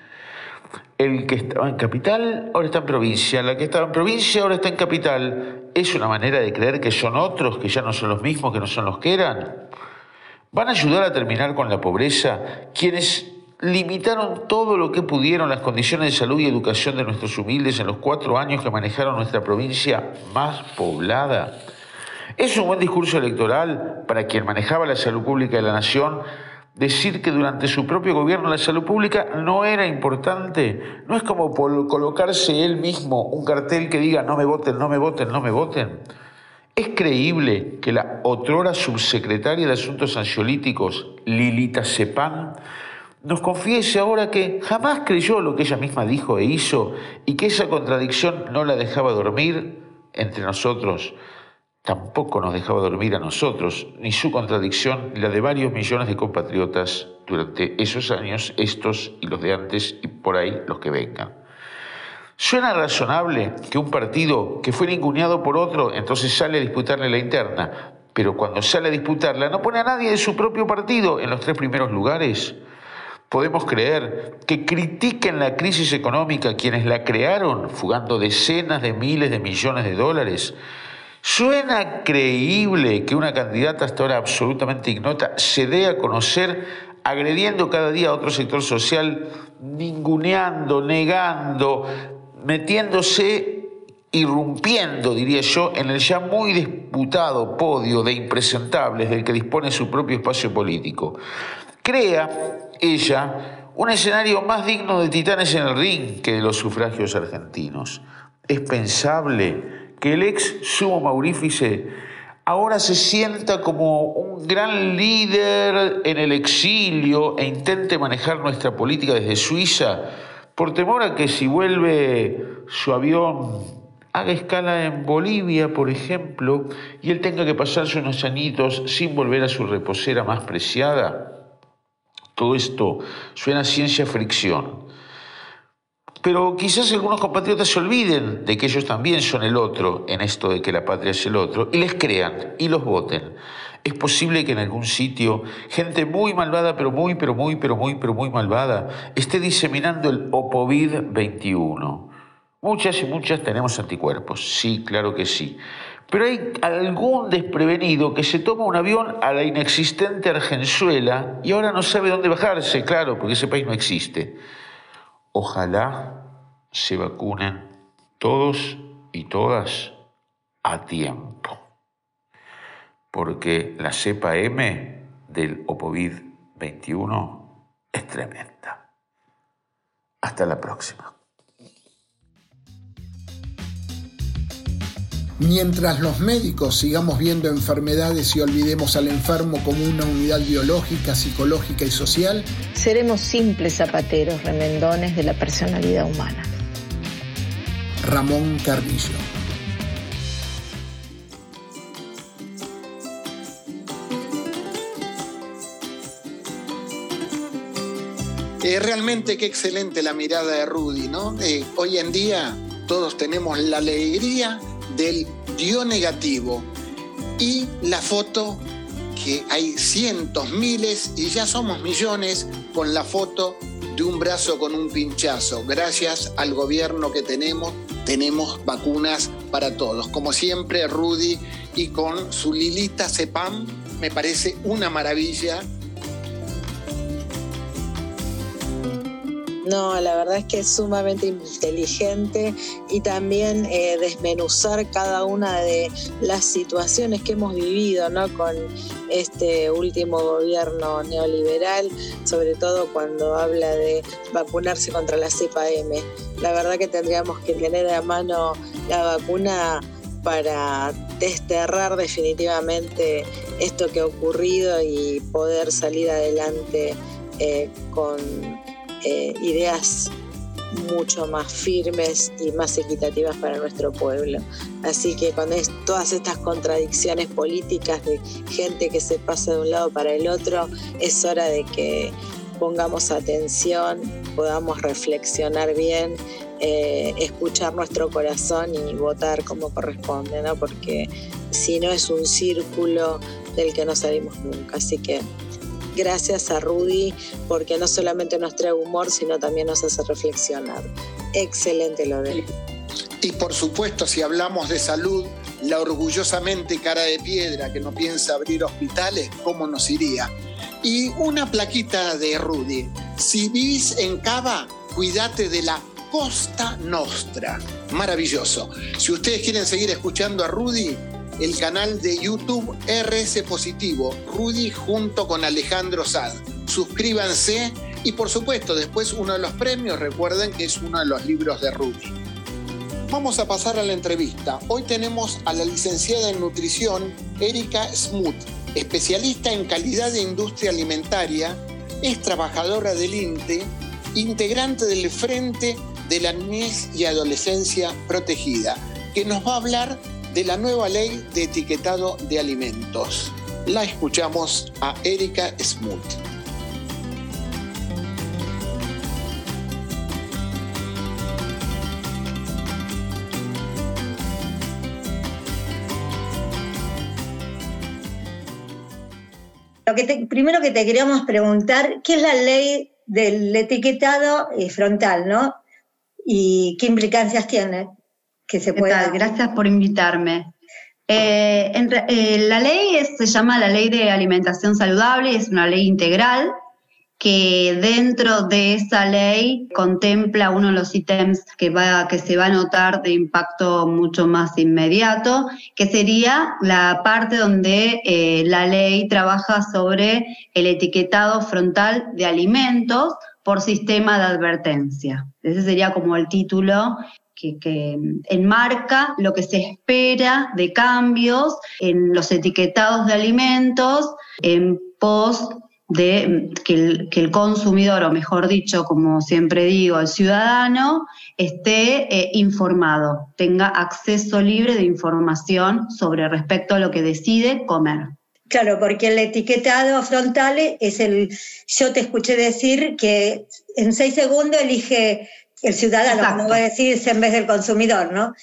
El que estaba en capital ahora está en provincia, la que estaba en provincia ahora está en capital. ¿Es una manera de creer que son otros, que ya no son los mismos, que no son los que eran? ¿Van a ayudar a terminar con la pobreza quienes limitaron todo lo que pudieron las condiciones de salud y educación de nuestros humildes en los cuatro años que manejaron nuestra provincia más poblada? ¿Es un buen discurso electoral para quien manejaba la salud pública de la nación decir que durante su propio gobierno la salud pública no era importante? ¿No es como colocarse él mismo un cartel que diga no me voten, no me voten, no me voten? ¿Es creíble que la otrora subsecretaria de Asuntos Ansiolíticos, Lilita Sepan, nos confiese ahora que jamás creyó lo que ella misma dijo e hizo y que esa contradicción no la dejaba dormir entre nosotros? Tampoco nos dejaba dormir a nosotros, ni su contradicción, la de varios millones de compatriotas durante esos años, estos y los de antes y por ahí los que vengan. ¿Suena razonable que un partido que fue ninguneado por otro entonces sale a disputarle la interna, pero cuando sale a disputarla no pone a nadie de su propio partido en los tres primeros lugares? ¿Podemos creer que critiquen la crisis económica quienes la crearon, fugando decenas de miles de millones de dólares? ¿Suena creíble que una candidata hasta ahora absolutamente ignota se dé a conocer agrediendo cada día a otro sector social, ninguneando, negando, metiéndose, irrumpiendo, diría yo, en el ya muy disputado podio de impresentables del que dispone su propio espacio político. Crea ella un escenario más digno de titanes en el ring que de los sufragios argentinos. Es pensable que el ex sumo maurífice ahora se sienta como un gran líder en el exilio e intente manejar nuestra política desde Suiza por temor a que si vuelve su avión haga escala en Bolivia, por ejemplo, y él tenga que pasarse unos añitos sin volver a su reposera más preciada. Todo esto suena a ciencia fricción. Pero quizás algunos compatriotas se olviden de que ellos también son el otro en esto de que la patria es el otro y les crean y los voten. Es posible que en algún sitio gente muy malvada, pero muy, pero muy, pero muy, pero muy malvada, esté diseminando el OPOVID 21. Muchas y muchas tenemos anticuerpos, sí, claro que sí. Pero hay algún desprevenido que se toma un avión a la inexistente Argenzuela y ahora no sabe dónde bajarse, claro, porque ese país no existe. Ojalá se vacunen todos y todas a tiempo, porque la cepa M del OPOVID-21 es tremenda. Hasta la próxima. Mientras los médicos sigamos viendo enfermedades y olvidemos al enfermo como una unidad biológica, psicológica y social, seremos simples zapateros remendones de la personalidad humana. Ramón Carrillo. Eh, realmente qué excelente la mirada de Rudy, ¿no? Eh, hoy en día todos tenemos la alegría del dio negativo y la foto que hay cientos, miles y ya somos millones con la foto de un brazo con un pinchazo. Gracias al gobierno que tenemos, tenemos vacunas para todos. Como siempre, Rudy y con su Lilita Cepam, me parece una maravilla No, la verdad es que es sumamente inteligente y también eh, desmenuzar cada una de las situaciones que hemos vivido ¿no? con este último gobierno neoliberal, sobre todo cuando habla de vacunarse contra la cepa M. La verdad que tendríamos que tener a mano la vacuna para desterrar definitivamente esto que ha ocurrido y poder salir adelante eh, con eh, ideas mucho más firmes y más equitativas para nuestro pueblo. Así que con todas estas contradicciones políticas de gente que se pasa de un lado para el otro, es hora de que pongamos atención, podamos reflexionar bien, eh, escuchar nuestro corazón y votar como corresponde, ¿no? porque si no es un círculo del que no salimos nunca. Así que gracias a Rudy porque no solamente nos trae humor, sino también nos hace reflexionar. Excelente lo de él. Y por supuesto, si hablamos de salud, la orgullosamente cara de piedra que no piensa abrir hospitales, ¿cómo nos iría? Y una plaquita de Rudy. Si vivís en Cava, cuídate de la Costa Nostra. Maravilloso. Si ustedes quieren seguir escuchando a Rudy, el canal de YouTube RS Positivo, Rudy junto con Alejandro Sad. Suscríbanse y por supuesto después uno de los premios, recuerden que es uno de los libros de Rudy. Vamos a pasar a la entrevista. Hoy tenemos a la licenciada en nutrición Erika Smoot, especialista en calidad de industria alimentaria, es trabajadora del INTE, integrante del Frente de la Niñez y Adolescencia Protegida, que nos va a hablar de la nueva ley de etiquetado de alimentos. La escuchamos a Erika Smoot. Lo que primero que te queríamos preguntar, ¿qué es la ley del etiquetado eh, frontal, no? ¿Y qué implicancias tiene? Que se pueda. Gracias por invitarme. Eh, eh, la ley se llama la Ley de Alimentación Saludable, es una ley integral que dentro de esa ley contempla uno de los ítems que, va, que se va a notar de impacto mucho más inmediato, que sería la parte donde eh, la ley trabaja sobre el etiquetado frontal de alimentos por sistema de advertencia. Ese sería como el título que, enmarca lo que se espera de cambios en los etiquetados de alimentos en pos de que el, consumidor, o mejor dicho, como siempre digo, el ciudadano, esté eh, informado, tenga acceso libre de información sobre respecto a lo que decide comer. Claro, porque el etiquetado frontal es el, yo te escuché decir que en seis segundos elige el ciudadano, como va a decirse, en vez del consumidor, ¿no?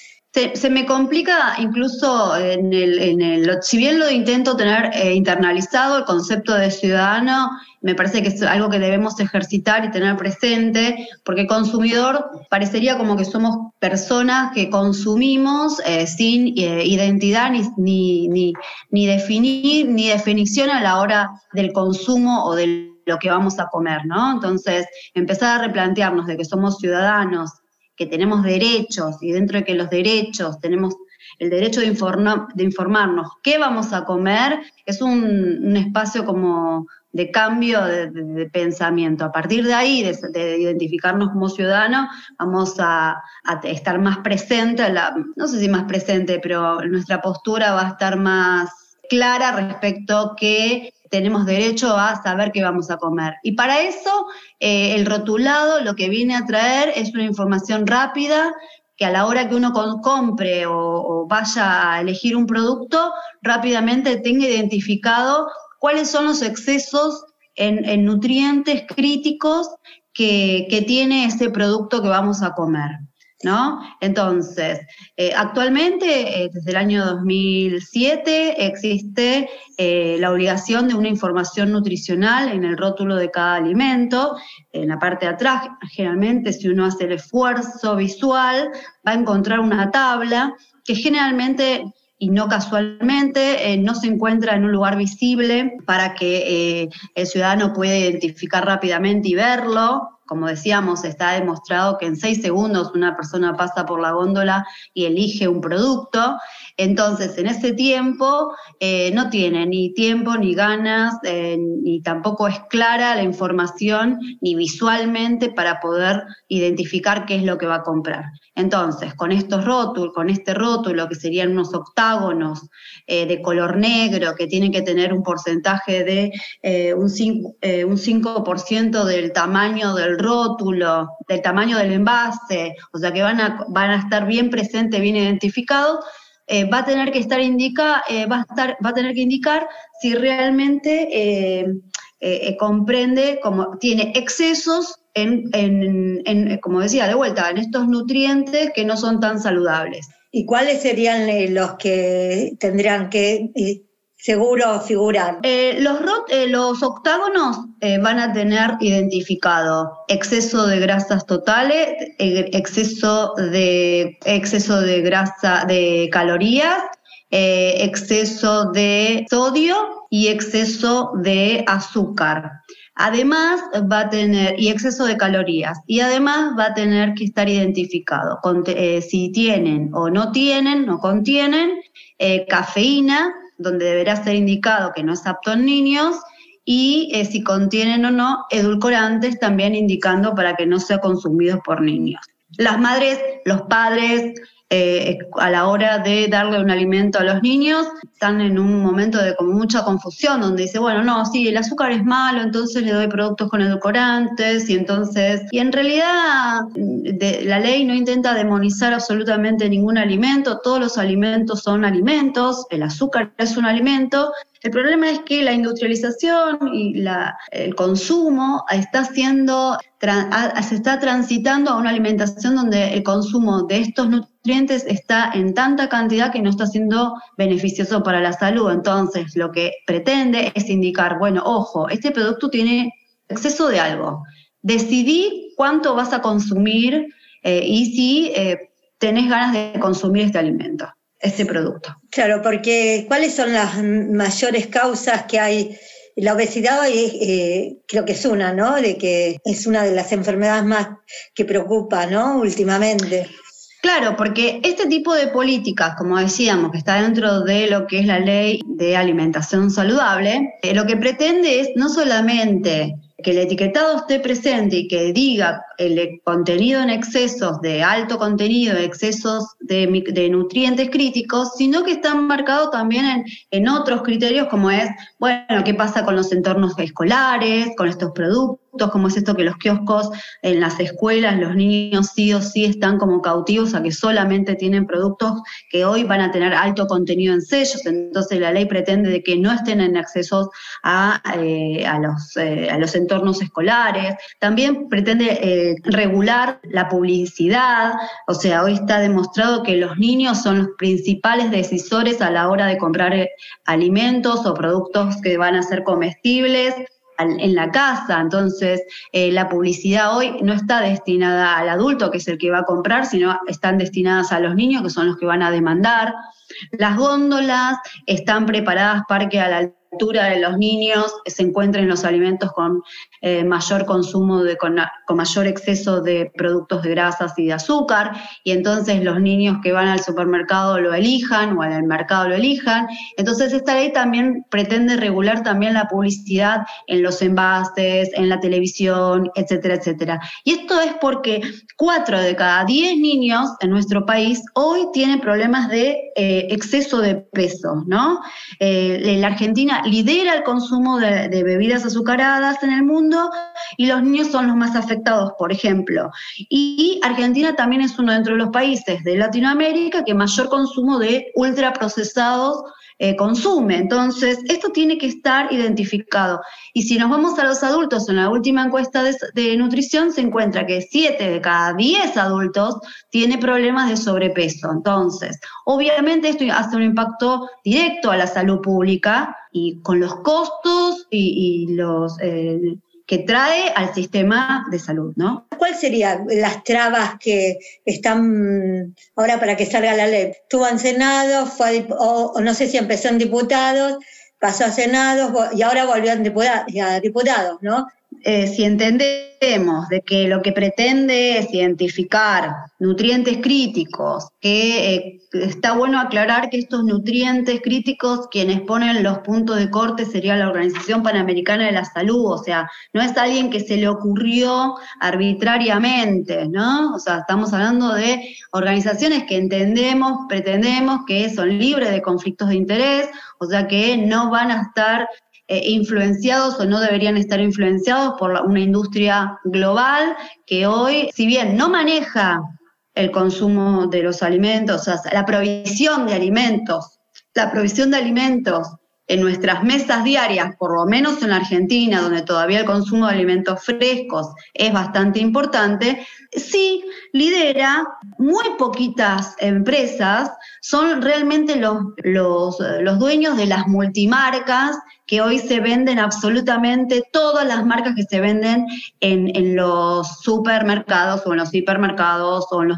Se, me complica incluso en el, en el, si bien lo intento tener eh, internalizado, el concepto de ciudadano me parece que es algo que debemos ejercitar y tener presente, porque consumidor parecería como que somos personas que consumimos eh, sin eh, identidad ni, ni, ni, ni definir, ni definición a la hora del consumo o de lo que vamos a comer, ¿no? Entonces, empezar a replantearnos de que somos ciudadanos que tenemos derechos y dentro de que los derechos tenemos el derecho de, de informarnos qué vamos a comer, es un, espacio como de cambio de, pensamiento. A partir de ahí, de, identificarnos como ciudadanos, vamos a, estar más presente, no sé si más presente, pero nuestra postura va a estar más clara respecto a que tenemos derecho a saber qué vamos a comer. Y para eso eh, el rotulado lo que viene a traer es una información rápida que a la hora que uno compre o, vaya a elegir un producto, rápidamente tenga identificado cuáles son los excesos en, nutrientes críticos que, que tiene ese producto que vamos a comer. ¿No? Entonces, eh, actualmente, eh, desde el año 2007, existe eh, la obligación de una información nutricional en el rótulo de cada alimento. En la parte de atrás, generalmente, si uno hace el esfuerzo visual, va a encontrar una tabla que generalmente y no casualmente no se encuentra en un lugar visible para que el ciudadano pueda identificar rápidamente y verlo, como decíamos, está demostrado que en seis segundos una persona pasa por la góndola y elige un producto. Entonces, en ese tiempo eh, no tiene ni tiempo, ni ganas, eh, ni tampoco es clara la información, ni visualmente para poder identificar qué es lo que va a comprar. Entonces, con estos rótulos, con este rótulo, que serían unos octágonos eh, de color negro, que tienen que tener un porcentaje de eh, un, 5, eh, un 5% del tamaño del rótulo, del tamaño del envase, o sea que van a, van a estar bien presentes, bien identificados, va a tener que estar indica, va, a estar, va a tener que indicar si realmente comprende, como tiene excesos en, como decía, de vuelta, en estos nutrientes que no son tan saludables. ¿Y cuáles serían eh, los que tendrían que eh, seguro figurar? Eh, los, los octágonos van a tener identificado exceso de grasas totales, exceso de, exceso de grasa, de calorías, exceso de sodio y exceso de azúcar. Además va a tener, y exceso de calorías, y además va a tener que estar identificado eh, si tienen o no tienen, no contienen eh, cafeína, donde deberá ser indicado que no es apto en niños, y eh, si contienen o no edulcorantes, también indicando para que no sea consumido por niños. Las madres, los padres, eh, a la hora de darle un alimento a los niños, están en un momento de como mucha confusión, donde dice, bueno, no, sí, el azúcar es malo, entonces le doy productos con edulcorantes, y entonces, y en realidad la ley no intenta demonizar absolutamente ningún alimento, todos los alimentos son alimentos, el azúcar es un alimento, el problema es que la industrialización y el consumo está haciendo, se está transitando a una alimentación donde el consumo de estos nutrientes está en tanta cantidad que no está siendo beneficioso para la salud. Entonces, lo que pretende es indicar, bueno, ojo, este producto tiene exceso de algo. Decidí cuánto vas a consumir eh, y si eh, tenés ganas de consumir este alimento este producto. Claro, porque ¿cuáles son las mayores causas que hay? La obesidad eh, creo que es una, ¿no? De que es una de las enfermedades más que preocupa, ¿no? Últimamente. Claro, porque este tipo de políticas, como decíamos, que está dentro de lo que es la ley de alimentación saludable, eh, lo que pretende es no solamente que el etiquetado esté presente y que diga el contenido en excesos de alto contenido, excesos de, nutrientes críticos, sino que está marcado también en, otros criterios como es, bueno, qué pasa con los entornos escolares, con estos productos, como es esto que los kioscos en las escuelas, los niños sí o sí están como cautivos a que solamente tienen productos que hoy van a tener alto contenido en sellos, entonces la ley pretende de que no estén en accesos a, eh, los, eh, a los entornos escolares, también pretende... Eh, regular la publicidad, o sea, hoy está demostrado que los niños son los principales decisores a la hora de comprar eh, alimentos o productos que van a ser comestibles en la casa. Entonces, eh, la publicidad hoy no está destinada al adulto, que es el que va a comprar, sino están destinadas a los niños, que son los que van a demandar. Las góndolas están preparadas para que a la de los niños se encuentren los alimentos con eh, mayor consumo, de, con, mayor exceso de productos de grasas y de azúcar, y entonces los niños que van al supermercado lo elijan o al mercado lo elijan. Entonces esta ley también pretende regular también la publicidad en los envases, en la televisión, etcétera, etcétera. Y esto es porque cuatro de cada diez niños en nuestro país hoy tienen problemas de eh, exceso de peso, ¿no? Eh, la Argentina lidera el consumo de, bebidas azucaradas en el mundo y los niños son los más afectados, por ejemplo. Y Argentina también es uno de los países de Latinoamérica que mayor consumo de ultraprocesados eh, consume. Entonces, esto tiene que estar identificado. Y si nos vamos a los adultos, en la última encuesta de, nutrición se encuentra que 7 de cada 10 adultos tiene problemas de sobrepeso. Entonces, obviamente esto hace un impacto directo a la salud pública y con los costos y, los... Eh, que trae al sistema de salud, ¿no? ¿Cuáles serían las trabas que están ahora para que salga la ley? Estuvo en Senado, fue o, no sé si empezó en diputados, pasó a Senado y ahora volvió a diputados, ¿no? Eh, si entendemos de que lo que pretende es identificar nutrientes críticos, que eh, está bueno aclarar que estos nutrientes críticos, quienes ponen los puntos de corte sería la Organización Panamericana de la Salud, o sea, no es alguien que se le ocurrió arbitrariamente, ¿no? O sea, estamos hablando de organizaciones que entendemos, pretendemos que son libres de conflictos de interés, o sea, que no van a estar eh, influenciados o no deberían estar influenciados por una industria global que hoy, si bien no maneja el consumo de los alimentos, o sea, la provisión de alimentos, la provisión de alimentos en nuestras mesas diarias, por lo menos en la Argentina, donde todavía el consumo de alimentos frescos es bastante importante, sí lidera muy poquitas empresas, son realmente los, los, los dueños de las multimarcas que hoy se venden absolutamente todas las marcas que se venden en, los supermercados o en los hipermercados o en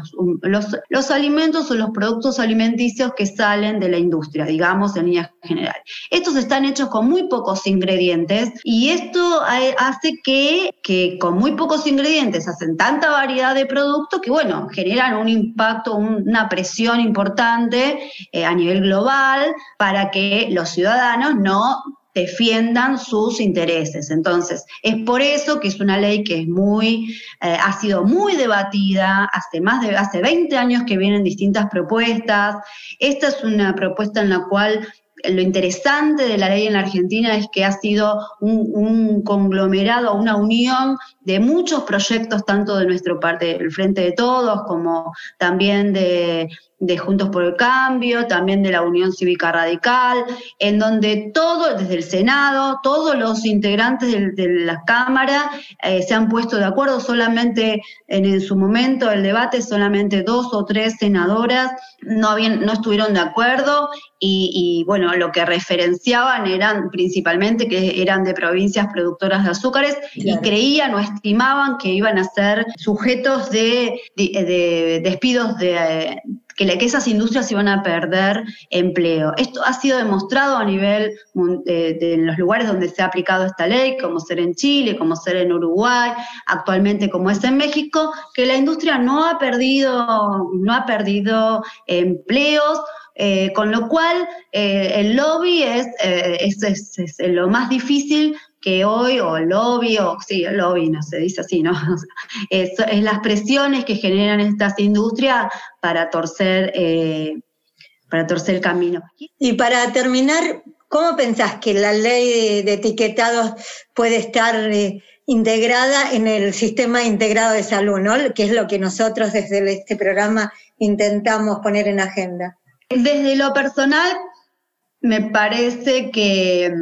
los, los, alimentos o los productos alimenticios que salen de la industria, digamos, en líneas generales. Estos están hechos con muy pocos ingredientes y esto hace que, que con muy pocos ingredientes hacen tanta variedad de productos que, bueno, generan un impacto, una presión importante eh, a nivel global para que los ciudadanos no defiendan sus intereses. Entonces, es por eso que es una ley que es muy, eh, ha sido muy debatida, hace más de, hace 20 años que vienen distintas propuestas. Esta es una propuesta en la cual lo interesante de la ley en la Argentina es que ha sido un, un, conglomerado, una unión de muchos proyectos, tanto de nuestro parte, el Frente de Todos, como también de, de Juntos por el Cambio, también de la Unión Cívica Radical, en donde todo, desde el Senado, todos los integrantes de, la Cámara eh, se han puesto de acuerdo, solamente en, su momento del debate, solamente dos o tres senadoras no, habían, no estuvieron de acuerdo y, bueno, lo que referenciaban eran principalmente que eran de provincias productoras de azúcares y creían o estimaban que iban a ser sujetos de, de despidos de que, esas industrias iban a perder empleo. Esto ha sido demostrado a nivel de, los lugares donde se ha aplicado esta ley, como ser en Chile, como ser en Uruguay, actualmente como es en México, que la industria no ha perdido, no ha perdido empleos, eh, con lo cual eh, el lobby es, eh, es, lo más difícil que hoy, o lobby, o sí, lobby, no se dice así, ¿no? es, las presiones que generan estas industrias para torcer, eh, para torcer el camino. Y para terminar, ¿cómo pensás que la ley de, etiquetados puede estar eh, integrada en el sistema integrado de salud, ¿no? que es lo que nosotros desde este programa intentamos poner en agenda? Desde lo personal, Me parece que,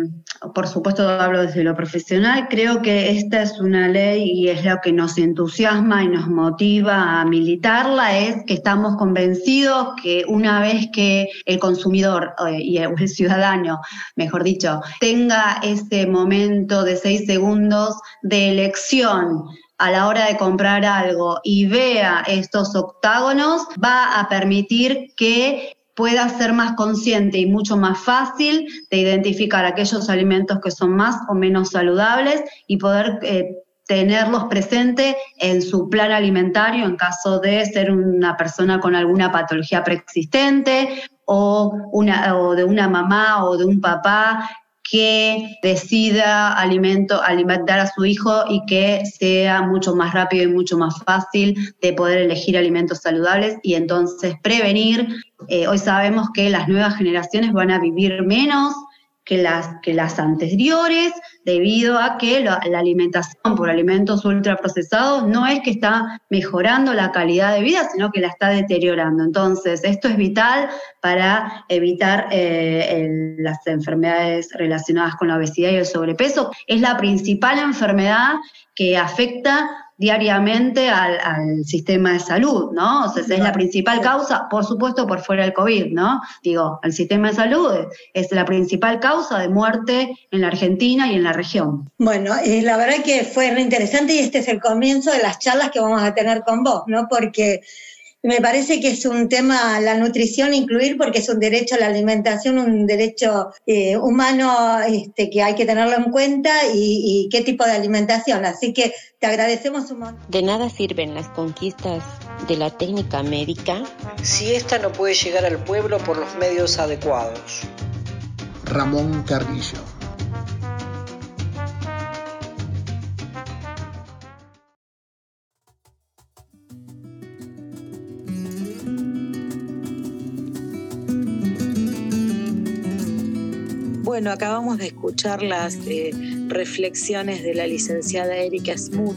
por supuesto hablo desde lo profesional, creo que esta es una ley y es lo que nos entusiasma y nos motiva a militarla, es que estamos convencidos que una vez que el consumidor eh, y el ciudadano, mejor dicho, tenga ese momento de seis segundos de elección, a la hora de comprar algo y vea estos octágonos, va a permitir que pueda ser más consciente y mucho más fácil de identificar aquellos alimentos que son más o menos saludables y poder eh, tenerlos presentes en su plan alimentario en caso de ser una persona con alguna patología preexistente o, una, o de una mamá o de un papá que decida alimento, alimentar a su hijo y que sea mucho más rápido y mucho más fácil de poder elegir alimentos saludables y entonces prevenir. Eh, hoy sabemos que las nuevas generaciones van a vivir menos, que las, que las anteriores, debido a que la, alimentación por alimentos ultraprocesados no es que está mejorando la calidad de vida, sino que la está deteriorando. Entonces, esto es vital para evitar eh, las enfermedades relacionadas con la obesidad y el sobrepeso. Es la principal enfermedad que afecta diariamente al, sistema de salud, ¿no? O sea, es la principal causa, por supuesto, por fuera del COVID, ¿no? Digo, el sistema de salud es, la principal causa de muerte en la Argentina y en la región. Bueno, eh, la verdad que fue re interesante y este es el comienzo de las charlas que vamos a tener con vos, ¿no? Porque me parece que es un tema, la nutrición incluir, porque es un derecho a la alimentación, un derecho eh, humano este, que hay que tenerlo en cuenta y, qué tipo de alimentación. Así que te agradecemos un montón. De nada sirven las conquistas de la técnica médica si ésta no puede llegar al pueblo por los medios adecuados. Ramón Carrillo. Bueno, acabamos de escuchar las eh, reflexiones de la licenciada Erika Smoot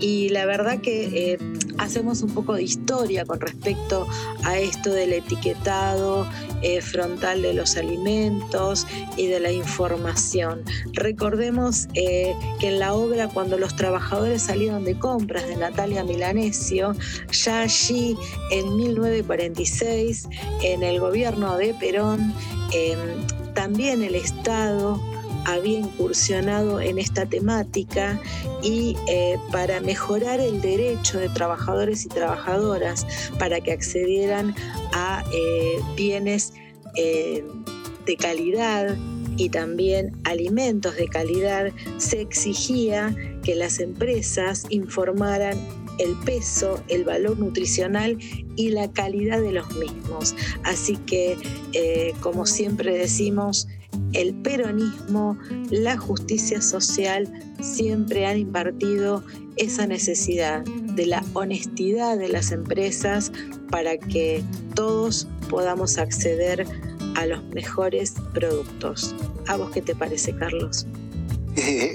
y la verdad que eh, hacemos un poco de historia con respecto a esto del etiquetado eh, frontal de los alimentos y de la información. Recordemos que en la obra Cuando los trabajadores salieron de compras de Natalia Milanesio, ya allí en 1946, en el gobierno de Perón, em, también el Estado había incursionado en esta temática y eh, para mejorar el derecho de trabajadores y trabajadoras para que accedieran a eh, bienes eh, de calidad y también alimentos de calidad, se exigía que las empresas informaran el peso, el valor nutricional y la calidad de los mismos. Así que, eh, como siempre decimos, el peronismo, la justicia social siempre han impartido esa necesidad de la honestidad de las empresas para que todos podamos acceder a los mejores productos. ¿A vos qué te parece, Carlos?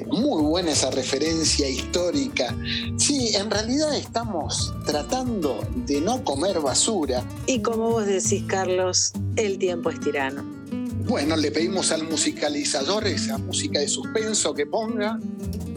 Muy buena esa referencia histórica. Sí, en realidad estamos tratando de no comer basura. Y como vos decís, Carlos, el tiempo es tirano. Bueno, le pedimos al musicalizador esa música de suspenso que ponga,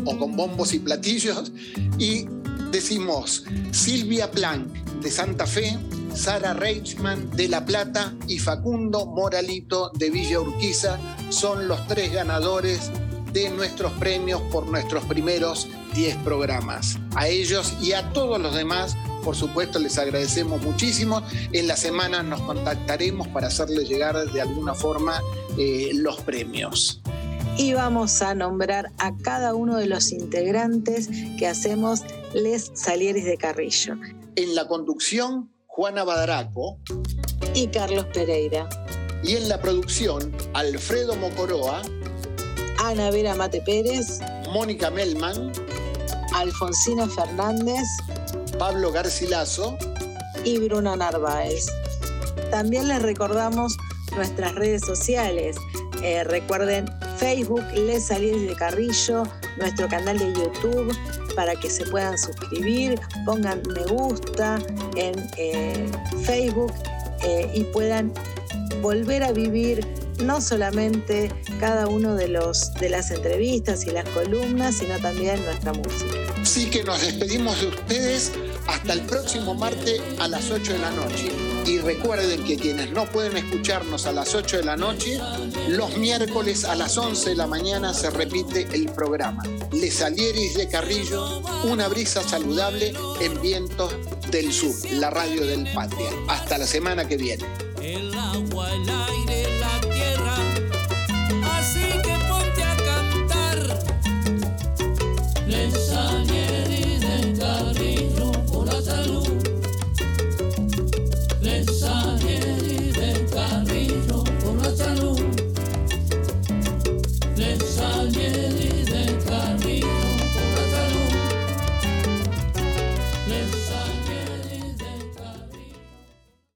o con bombos y platillos, y decimos Silvia Planck de Santa Fe, Sara Reichman de La Plata y Facundo Moralito de Villa Urquiza son los tres ganadores de nuestros premios por nuestros primeros 10 programas. A ellos y a todos los demás, por supuesto, les agradecemos muchísimo. En la semana nos contactaremos para hacerles llegar de alguna forma eh, los premios. Y vamos a nombrar a cada uno de los integrantes que hacemos Les Salieres de Carrillo. En la conducción, Juana Badaraco y Carlos Pereira. Y en la producción, Alfredo Mocoroa Ana Vera Mate Pérez, Mónica Melman, Alfonsina Fernández, Pablo Garcilaso y Bruna Narváez. También les recordamos nuestras redes sociales. Eh, recuerden Facebook Les Salieres de Carrillo, nuestro canal de YouTube para que se puedan suscribir, pongan me gusta en eh, Facebook eh, y puedan volver a vivir no solamente cada uno de, los, de las entrevistas y las columnas, sino también nuestra música. Sí que nos despedimos de ustedes hasta el próximo martes a las 8 de la noche. Y recuerden que quienes no pueden escucharnos a las 8 de la noche, los miércoles a las 11 de la mañana se repite el programa. Les Salieris de Carrillo, una brisa saludable en vientos del sur, la radio del Patria. Hasta la semana que viene. El agua, el aire pensamiento.